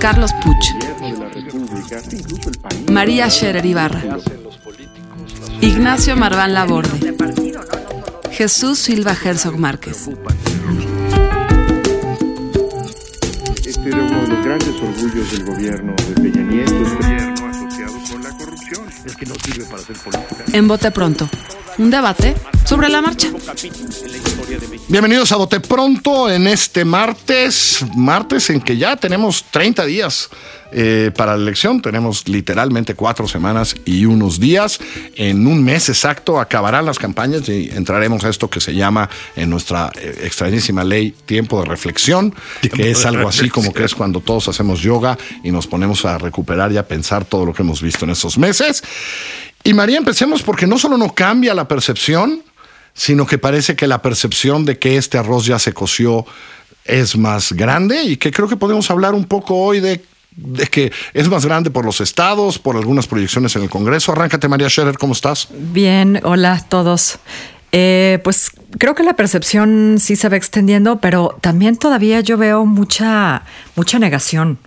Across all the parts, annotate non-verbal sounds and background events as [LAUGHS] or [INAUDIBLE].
Carlos Puch. María Scherer Ibarra. Ignacio Marván Laborde. Jesús Silva Herzog Márquez. Este era uno de los grandes orgullos del gobierno de Peña Nieto, gobierno asociado con la corrupción. Es que no sirve para hacer política. En Bote Pronto, un debate sobre la marcha. Bienvenidos a Bote Pronto en este martes, martes en que ya tenemos 30 días eh, para la elección, tenemos literalmente cuatro semanas y unos días. En un mes exacto acabarán las campañas y entraremos a esto que se llama en nuestra eh, extrañísima ley tiempo de reflexión, que es algo así como que es cuando todos hacemos yoga y nos ponemos a recuperar y a pensar todo lo que hemos visto en estos meses. Y María, empecemos porque no solo no cambia la percepción, sino que parece que la percepción de que este arroz ya se coció es más grande y que creo que podemos hablar un poco hoy de, que es más grande por los estados, por algunas proyecciones en el Congreso. Arráncate, María Scherer, ¿cómo estás? Bien, hola a todos. Eh, pues creo que la percepción sí se va extendiendo, pero también todavía yo veo mucha, mucha negación.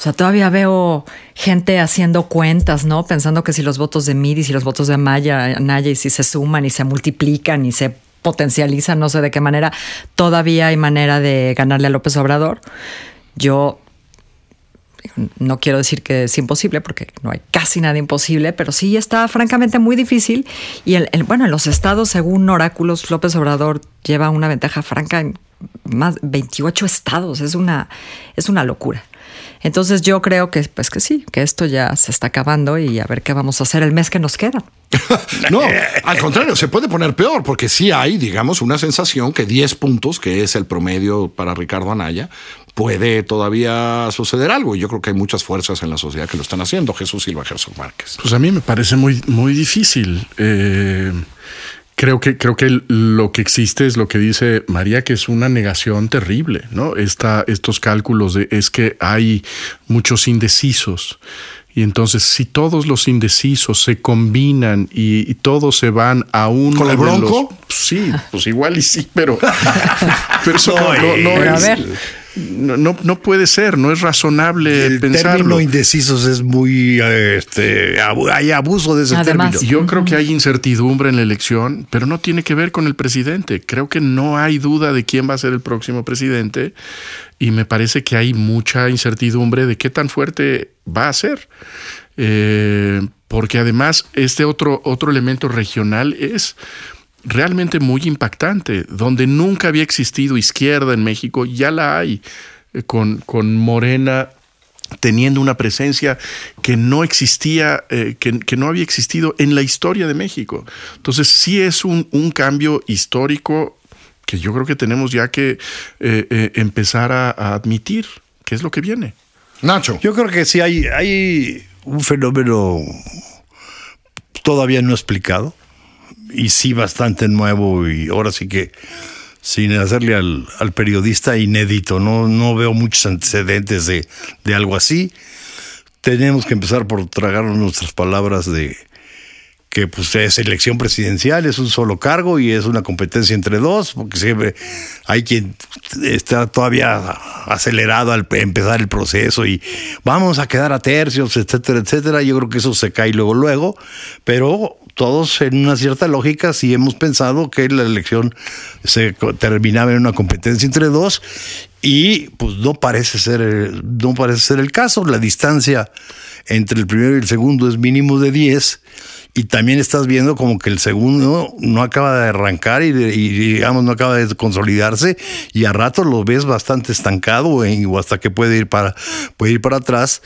O sea, todavía veo gente haciendo cuentas, ¿no? Pensando que si los votos de Midi, si los votos de Amaya, Naya, y si se suman y se multiplican y se potencializan, no sé de qué manera, todavía hay manera de ganarle a López Obrador. Yo no quiero decir que es imposible, porque no hay casi nada imposible, pero sí está francamente muy difícil. Y el, bueno, en los estados, según oráculos, López Obrador lleva una ventaja franca en más 28 estados. Es una, es una locura. Entonces yo creo que pues que sí, que esto ya se está acabando y a ver qué vamos a hacer el mes que nos queda. [LAUGHS] no, al contrario, se puede poner peor porque sí hay, digamos, una sensación que 10 puntos, que es el promedio para Ricardo Anaya, puede todavía suceder algo. Y yo creo que hay muchas fuerzas en la sociedad que lo están haciendo. Jesús Silva Gerson Márquez. Pues a mí me parece muy, muy difícil. Eh, Creo que, creo que lo que existe es lo que dice María, que es una negación terrible, ¿no? Esta, estos cálculos de es que hay muchos indecisos. Y entonces, si todos los indecisos se combinan y, y todos se van a un. ¿Con el bronco? Los, sí, pues igual y sí, pero. [LAUGHS] pero eso no, no, no pero es, a ver. No, no, no, puede ser, no es razonable el pensarlo. término indecisos es muy, este, hay abuso de ese Además, término. Yo creo que hay incertidumbre en la elección, pero no tiene que ver con el presidente. Creo que no hay duda de quién va a ser el próximo presidente y me parece que hay mucha incertidumbre de qué tan fuerte va a ser. Eh, porque además este otro, otro elemento regional es realmente muy impactante, donde nunca había existido izquierda en México, ya la hay, eh, con, con Morena teniendo una presencia que no existía, eh, que, que, no había existido en la historia de México. Entonces sí es un, un cambio histórico que yo creo que tenemos ya que eh, eh, empezar a, a, admitir qué es lo que viene. Nacho. Yo creo que sí hay, hay un fenómeno todavía no explicado y sí bastante nuevo y ahora sí que sin hacerle al, al periodista inédito, no, no veo muchos antecedentes de, de, algo así. Tenemos que empezar por tragarnos nuestras palabras de que pues es elección presidencial, es un solo cargo y es una competencia entre dos, porque siempre hay quien está todavía acelerado al empezar el proceso y vamos a quedar a tercios, etcétera, etcétera. Yo creo que eso se cae luego, luego, pero todos en una cierta lógica sí hemos pensado que la elección se terminaba en una competencia entre dos y pues no parece ser no parece ser el caso. La distancia entre el primero y el segundo es mínimo de 10 y también estás viendo como que el segundo no acaba de arrancar y, digamos no acaba de consolidarse y a ratos lo ves bastante estancado eh, o hasta que puede ir para puede ir para atrás.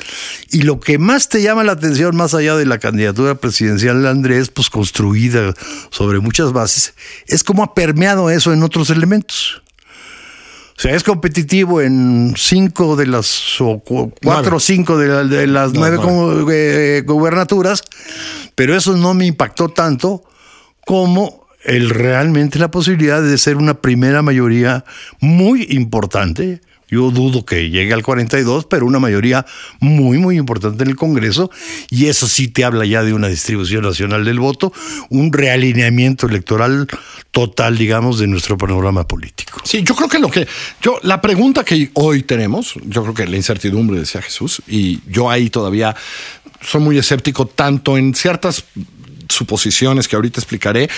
Y lo que más te llama la atención más allá de la candidatura presidencial de Andrés pues construida sobre muchas bases es cómo ha permeado eso en otros elementos sea, es competitivo en cinco de las, o cu- cuatro o cinco de, la- de las nueve como, eh, gubernaturas, pero eso no me impactó tanto como el realmente la posibilidad de ser una primera mayoría muy importante. Yo dudo que llegue al 42, pero una mayoría muy, muy importante en el Congreso. Y eso sí te habla ya de una distribución nacional del voto, un realineamiento electoral total, digamos, de nuestro panorama político. Sí, yo creo que lo que. Yo, la pregunta que hoy tenemos, yo creo que la incertidumbre, decía Jesús, y yo ahí todavía soy muy escéptico, tanto en ciertas suposiciones que ahorita explicaré,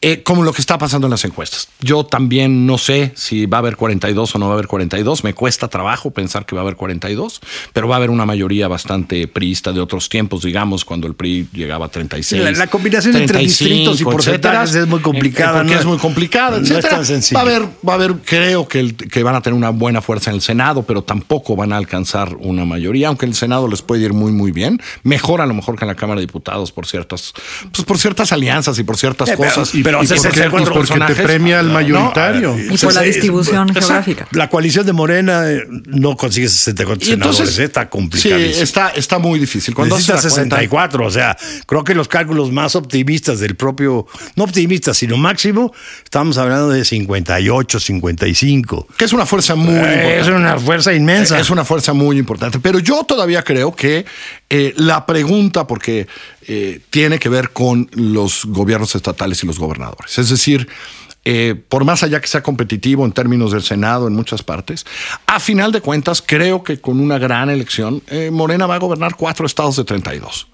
eh, como lo que está pasando en las encuestas. Yo también no sé si va a haber 42 o no va a haber 42. Me cuesta trabajo pensar que va a haber 42, pero va a haber una mayoría bastante priista de otros tiempos, digamos, cuando el PRI llegaba a 36. La- la combinación entre distritos y porcentajes es muy complicada, eh, porque ¿no? es muy complicada, No es tan sencillo. Va a haber va a haber, creo que, el- que van a tener una buena fuerza en el Senado, pero tampoco van a alcanzar una mayoría, aunque el Senado les puede ir muy, muy bien. Mejor a lo mejor que en la Cámara de Diputados por ciertas, pues por ciertas alianzas y por ciertas Eh, pero- cosas. y- pero por 64 ciertos porque te premia al No, mayoritario. Y por la Sí, sí, distribución geográfica. La coalición de Morena eh, no consigue 64 Y entonces, senadores, eh, está sí, complicadísimo. está, está muy difícil. Cuando Necesita haces la cuenta- 64, o sea, creo que los cálculos más optimistas del propio, no optimistas, sino máximo, estamos hablando de 58, 55. que es una fuerza muy Eh, es importante. una fuerza inmensa. Es una fuerza muy importante. Pero yo todavía creo que eh, la pregunta, porque eh, tiene que ver con los gobiernos estatales y los gobernadores. Es decir, eh, por más allá que sea competitivo en términos del Senado en muchas partes, a final de cuentas creo que con una gran elección, Morena va a gobernar cuatro estados de 32.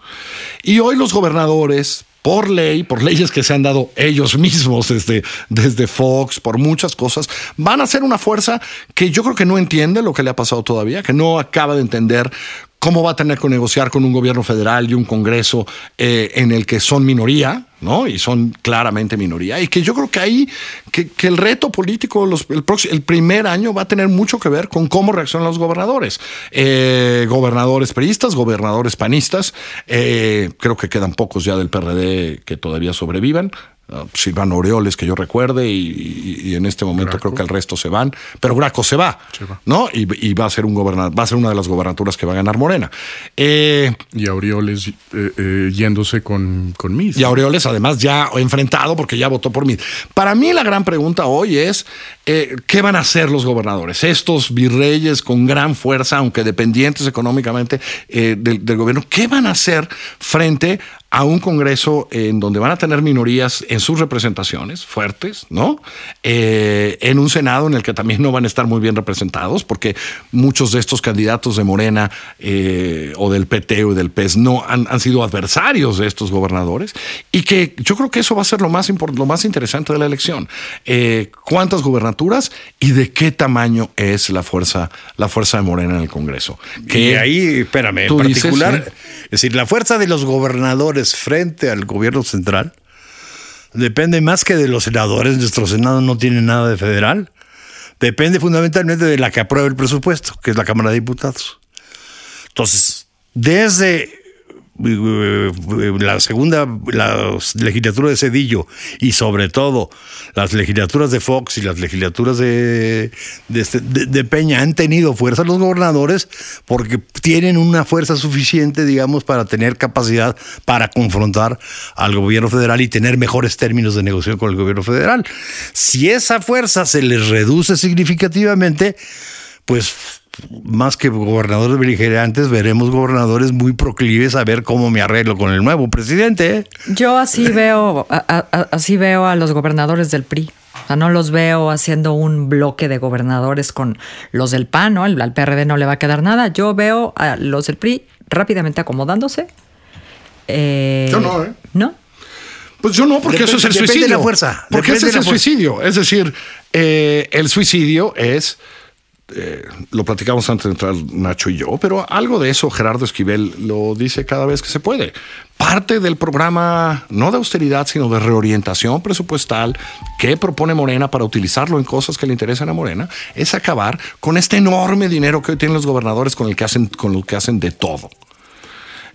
Y hoy los gobernadores, por ley, por leyes que se han dado ellos mismos desde, desde Fox, por muchas cosas, van a ser una fuerza que yo creo que no entiende lo que le ha pasado todavía, que no acaba de entender cómo va a tener que negociar con un gobierno federal y un Congreso eh, en el que son minoría, ¿no? Y son claramente minoría. Y que yo creo que ahí, que, que el reto político el, primer año va a tener mucho que ver con cómo reaccionan los gobernadores. Eh, gobernadores priistas, gobernadores panistas. eh, creo que quedan pocos ya del PRD que todavía sobrevivan. Uh, Silvano Aureoles, que yo recuerde, y, en este momento creo que el resto se van, pero Graco se va, ¿no? Y, y va a ser un gobernador, va a ser una de las gobernaturas que va a ganar Morena. Eh, Y Aureoles eh, eh, yéndose con, con Miss. y Aureoles, además, ya enfrentado porque ya votó por mí. Para mí, la gran pregunta hoy es: eh, ¿qué van a hacer los gobernadores? Estos virreyes con gran fuerza, aunque dependientes económicamente del, del gobierno, ¿qué van a hacer frente a un Congreso en donde van a tener minorías en sus representaciones fuertes, ¿no? Eh, en un Senado en el que también no van a estar muy bien representados, porque muchos de estos candidatos de Morena eh, o del PT o del PES no han, han sido adversarios de estos gobernadores, y que yo creo que eso va a ser lo más, lo más interesante de la elección. Eh, ¿Cuántas gubernaturas y de qué tamaño es la fuerza, la fuerza de Morena en el Congreso? Y ahí, espérame, en dices, particular, es decir, la fuerza de los gobernadores frente al gobierno central depende más que de los senadores. Nuestro Senado no tiene nada de federal. Depende fundamentalmente de la que apruebe el presupuesto, que es la Cámara de Diputados. Entonces, desde la segunda la legislatura de Cedillo y sobre todo las legislaturas de Fox y las legislaturas de, de, este- de- de Peña han tenido fuerza los gobernadores porque tienen una fuerza suficiente, digamos, para tener capacidad para confrontar al gobierno federal y tener mejores términos de negociación con el gobierno federal. Si esa fuerza se les reduce significativamente, pues más que gobernadores beligerantes, veremos gobernadores muy proclives a ver cómo me arreglo con el nuevo presidente. ¿eh? Yo así veo, a- a- así veo a los gobernadores del PRI. O sea, no los veo haciendo un bloque de gobernadores con los del PAN, ¿no? Al al PRD no le va a quedar nada. Yo veo a los del PRI rápidamente acomodándose. Eh, Yo no, ¿eh? ¿No? Pues yo no, porque Depende- eso es el depende de suicidio. la fuerza, Porque depende ese es la el fuerza. suicidio. Es decir, eh, el suicidio es. Eh, lo platicamos antes de entrar Nacho y yo, pero algo de eso Gerardo Esquivel lo dice cada vez que se puede. Parte del programa, no de austeridad, sino de reorientación presupuestal que propone Morena para utilizarlo en cosas que le interesan a Morena, es acabar con este enorme dinero que hoy tienen los gobernadores con el que hacen, con lo que hacen de todo.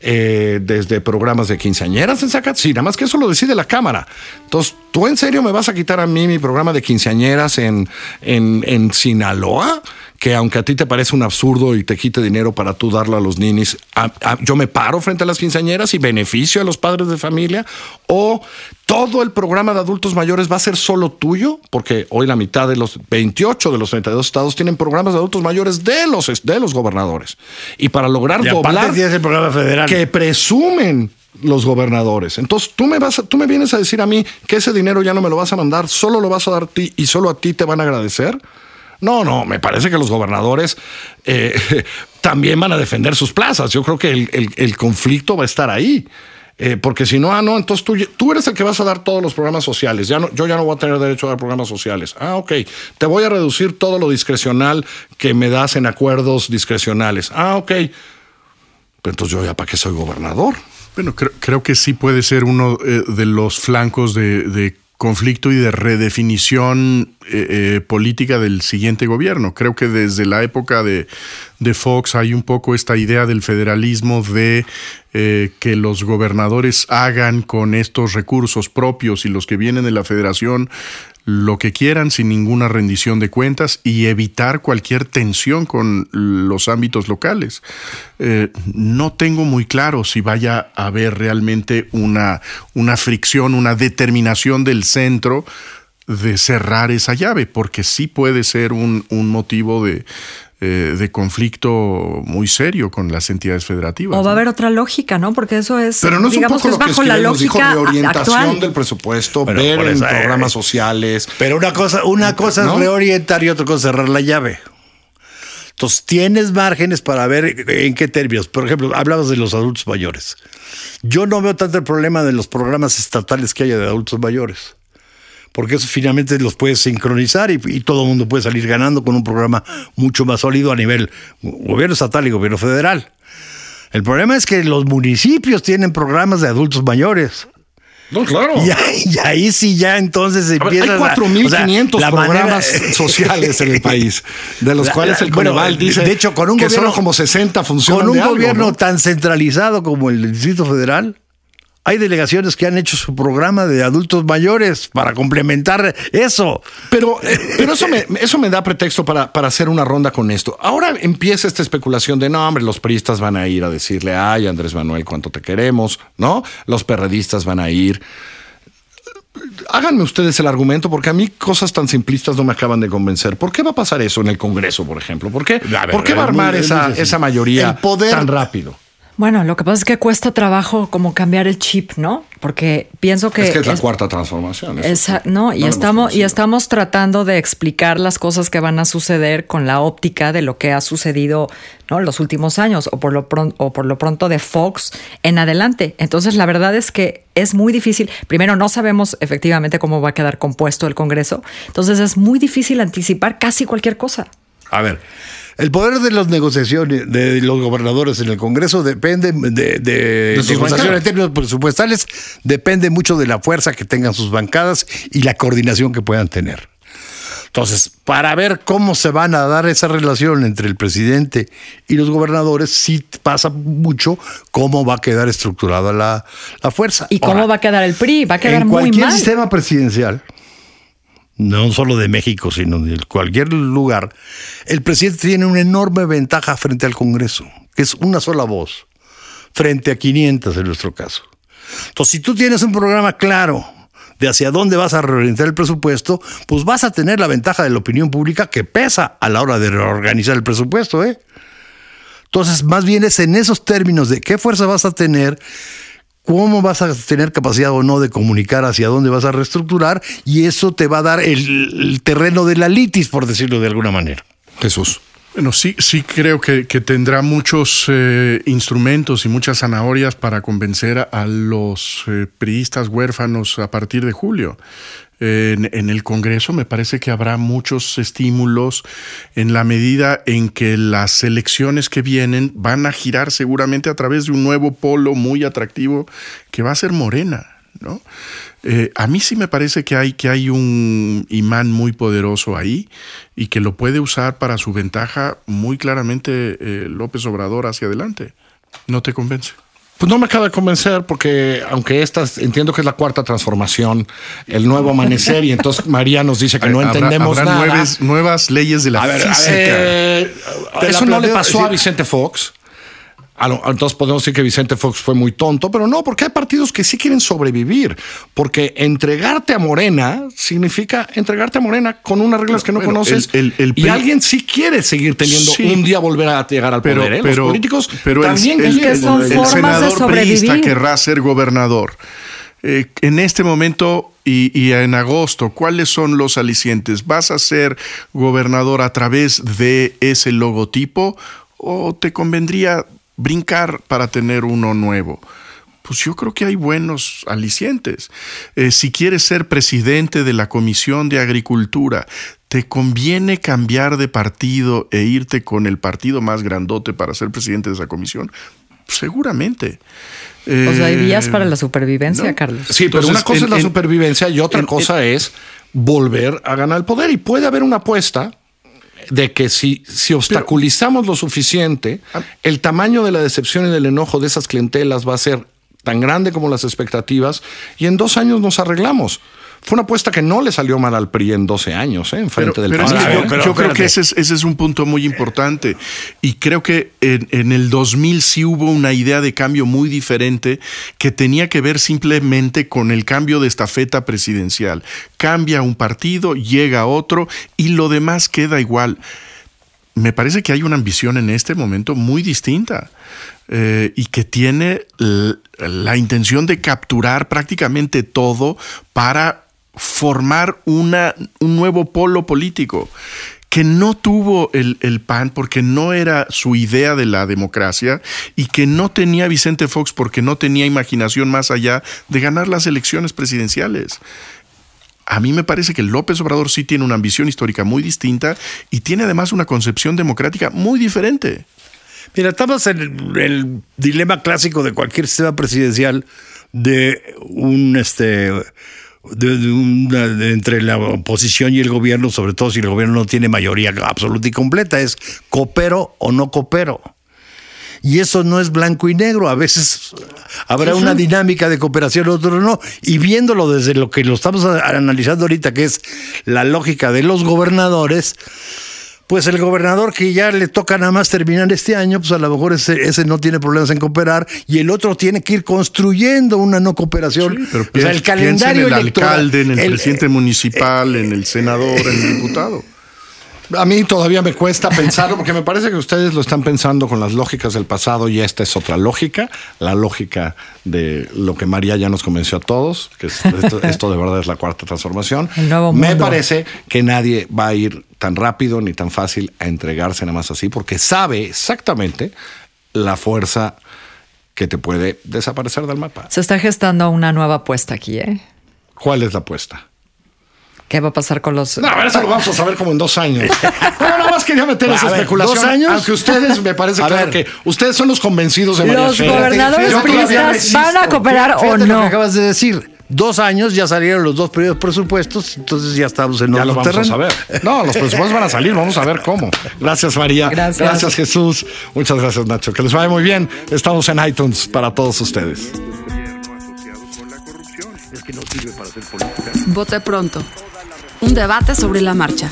eh, desde programas de quinceañeras en Zacatecas. Sí, nada más que eso lo decide la Cámara. Entonces, ¿tú en serio me vas a quitar a mí mi programa de quinceañeras en, en, en Sinaloa? que aunque a ti te parece un absurdo y te quite dinero para tú darlo a los ninis, a- a- yo me paro frente a las quinceañeras y beneficio a los padres de familia, o todo el programa de adultos mayores va a ser solo tuyo, porque hoy la mitad de los 28 de los 32 estados tienen programas de adultos mayores de los, de los gobernadores. Y para lograr Y doblar tienes el programa federal. que presumen los gobernadores. Entonces, tú me vas a- tú me vienes a decir a mí que ese dinero ya no me lo vas a mandar, solo lo vas a dar a ti y solo a ti te van a agradecer. No, no, me parece que los gobernadores eh, [LAUGHS] también van a defender sus plazas. Yo creo que el, conflicto va a estar ahí. Eh, porque si no, ah, no, entonces tú, tú eres el que vas a dar todos los programas sociales. Ya no, yo ya no voy a tener derecho a dar programas sociales. Ah, ok. Te voy a reducir todo lo discrecional que me das en acuerdos discrecionales. Ah, ok. Pero entonces yo ya para qué soy gobernador. Bueno, creo, creo que sí puede ser uno eh, de los flancos de, conflicto y de redefinición eh, eh, política del siguiente gobierno. Creo que desde la época de, de Fox hay un poco esta idea del federalismo de eh, que los gobernadores hagan con estos recursos propios y los que vienen de la federación lo que quieran sin ninguna rendición de cuentas y evitar cualquier tensión con los ámbitos locales. Eh, no tengo muy claro si vaya a haber realmente una, una fricción, una determinación del centro de cerrar esa llave, porque sí puede ser un, un motivo de, eh, de conflicto muy serio con las entidades federativas. O va a haber otra lógica, ¿no? Porque eso es, Pero no es un digamos poco que es que bajo la lógica de orientación actual. del presupuesto, Bueno, ver en eh, programas sociales. Pero una cosa, una cosa ¿No? es reorientar y otra cosa es cerrar la llave. Entonces, tienes márgenes para ver en qué términos. Por ejemplo, hablabas de los adultos mayores. Yo no veo tanto el problema de los programas estatales que haya de adultos mayores. Porque eso finalmente los puedes sincronizar y, y todo el mundo puede salir ganando con un programa mucho más sólido a nivel gobierno estatal y gobierno federal. El problema es que los municipios tienen programas de adultos mayores. No, claro. Y ahí, y ahí sí ya entonces empieza hay 4.500 programas [LAUGHS] sociales en el país, de los La- cuales el bueno, Coneval dice de hecho, con un que gobierno- solo como 60 funcionan Con un de algo, gobierno ¿no? tan centralizado como el Distrito Federal, hay delegaciones que han hecho su programa de adultos mayores para complementar eso. Pero, eh, pero eso, me, eso me da pretexto para, para hacer una ronda con esto. Ahora empieza esta especulación de, no, hombre, los priistas van a ir a decirle, ay, Andrés Manuel, cuánto te queremos, ¿no? Los perredistas van a ir. Háganme ustedes el argumento, porque a mí cosas tan simplistas no me acaban de convencer. ¿Por qué va a pasar eso en el Congreso, por ejemplo? ¿Por qué, ver, ¿por qué va a muy- armar es esa, esa mayoría El poder- tan rápido? Bueno, lo que pasa es que cuesta trabajo como cambiar el chip, ¿no? Porque pienso que... es que es la es- cuarta transformación. Esa- sí. no, y estamos, y estamos tratando de explicar las cosas que van a suceder con la óptica de lo que ha sucedido ¿no? los últimos años, o por lo pronto, o por lo pronto de Fox en adelante. Entonces, la verdad es que es muy difícil. Primero, no sabemos efectivamente cómo va a quedar compuesto el Congreso. Entonces, es muy difícil anticipar casi cualquier cosa. A ver, el poder de las negociaciones de los gobernadores en el Congreso depende de, de, sus negociación bancadas. en términos presupuestales, depende mucho de la fuerza que tengan sus bancadas y la coordinación que puedan tener. Entonces, para ver cómo se van a dar esa relación entre el presidente y los gobernadores, sí pasa mucho cómo va a quedar estructurada la, la fuerza. ¿Y cómo Ahora, va a quedar el PRI? Va a quedar en muy cualquier mal. sistema presidencial, no solo de México, sino de cualquier lugar, el presidente tiene una enorme ventaja frente al Congreso, que es una sola voz, frente a 500 en nuestro caso. Entonces, si tú tienes un programa claro de hacia dónde vas a reorientar el presupuesto, pues vas a tener la ventaja de la opinión pública que pesa a la hora de reorganizar el presupuesto, ¿eh? Entonces, más bien es en esos términos de qué fuerza vas a tener, cómo vas a tener capacidad o no de comunicar hacia dónde vas a reestructurar, y eso te va a dar el, el terreno de la litis, por decirlo de alguna manera. Jesús. Bueno, sí, sí creo que, que tendrá muchos eh, instrumentos y muchas zanahorias para convencer a, a los eh, priistas huérfanos a partir de julio. En, el Congreso me parece que habrá muchos estímulos en la medida en que las elecciones que vienen van a girar seguramente a través de un nuevo polo muy atractivo que va a ser Morena, ¿no? Eh, a mí sí me parece que hay, que hay un imán muy poderoso ahí y que lo puede usar para su ventaja muy claramente eh, López Obrador hacia adelante. ¿No te convence? Pues no me acaba de convencer porque aunque esta entiendo que es la cuarta transformación, el nuevo amanecer y entonces [LAUGHS] María nos dice que no Habrá- entendemos habrá nada. nuevas, nuevas leyes de la A ver, a física. ver, Te eso la no le pasó a. Vicente Fox. Entonces podemos decir que Vicente Fox fue muy tonto, pero no, porque hay partidos que sí quieren sobrevivir. Porque entregarte a Morena significa entregarte a Morena con unas reglas que no Bueno, conoces. el- el- el y alguien sí quiere seguir teniendo Sí. un día volver a llegar al pero, poder. ¿eh? pero, Los políticos pero también el, que son el formas senador priista querrá ser gobernador. Eh, en este momento y, y en agosto, ¿cuáles son los alicientes? ¿Vas a ser gobernador a través de ese logotipo o te convendría brincar para tener uno nuevo? Pues yo creo que hay buenos alicientes. Eh, si quieres ser presidente de la Comisión de Agricultura, ¿te conviene cambiar de partido e irte con el partido más grandote para ser presidente de esa comisión? Seguramente. O sea, hay Eh, días para la supervivencia, no. Carlos. Sí, pero Entonces, una cosa en- es la en- supervivencia y otra en- cosa es volver a ganar el poder. Y puede haber una apuesta de que si, si obstaculizamos lo suficiente, Ah. el tamaño de la decepción y del enojo de esas clientelas va a ser tan grande como las expectativas y en dos años nos arreglamos. Fue una apuesta que no le salió mal al PRI en 12 años, ¿eh? en frente del pero es PAN. que yo, pero creo espérate. que ese es, ese es un punto muy importante. Y creo que en, en el 2000 sí hubo una idea de cambio muy diferente que tenía que ver simplemente con el cambio de estafeta presidencial. Cambia un partido, llega otro y lo demás queda igual. Me parece que hay una ambición en este momento muy distinta eh, y que tiene la intención de capturar prácticamente todo para formar una, un nuevo polo político que no tuvo el, el PAN porque no era su idea de la democracia y que no tenía Vicente Fox porque no tenía imaginación más allá de ganar las elecciones presidenciales. A mí me parece que López Obrador sí tiene una ambición histórica muy distinta y tiene además una concepción democrática muy diferente. Mira, estamos en el, el dilema clásico de cualquier sistema presidencial de un este de, de una- de entre la oposición y el gobierno, sobre todo si el gobierno no tiene mayoría absoluta y completa, es coopero o no coopero. Y eso no es blanco y negro. A veces habrá una dinámica de cooperación, otro no. Y viéndolo desde lo que lo estamos analizando ahorita, que es la lógica de los gobernadores, pues el gobernador que ya le toca nada más terminar este año, pues a lo mejor ese, ese no tiene problemas en cooperar y el otro tiene que ir construyendo una no cooperación. Pero o sea, el piensa- piensa calendario en el electoral- alcalde, en el, el- presidente municipal, en el senador, en el diputado. A mí todavía me cuesta pensarlo porque me parece que ustedes lo están pensando con las lógicas del pasado y esta es otra lógica, la lógica de lo que María ya nos convenció a todos, que es- esto, [LAUGHS] esto de verdad es la cuarta transformación. El nuevo Me parece que nadie va a ir tan rápido ni tan fácil a entregarse nada más así porque sabe exactamente la fuerza que te puede desaparecer del mapa. Se está gestando una nueva apuesta aquí, ¿eh? ¿Cuál es la apuesta? ¿Qué va a pasar con los... No, a ver, eso lo vamos a saber como en dos años. [LAUGHS] Pero nada más quería meter esa ver, especulación. ¿dos años? Aunque ustedes me parece [LAUGHS] A claro ver. que ustedes son los convencidos de María Los gobernadores priistas van a cooperar o Fíjate lo que no. acabas de decir. Dos años ya salieron los dos periodos presupuestos, entonces ya estamos en Ya otro lo vamos terreno. a saber. No, los presupuestos van a salir, vamos a ver cómo. Gracias, María. Gracias. Jesús. Muchas gracias, Nacho. Que les vaya muy bien. Estamos en iTunes para todos ustedes. Vote pronto. Un debate sobre la marcha.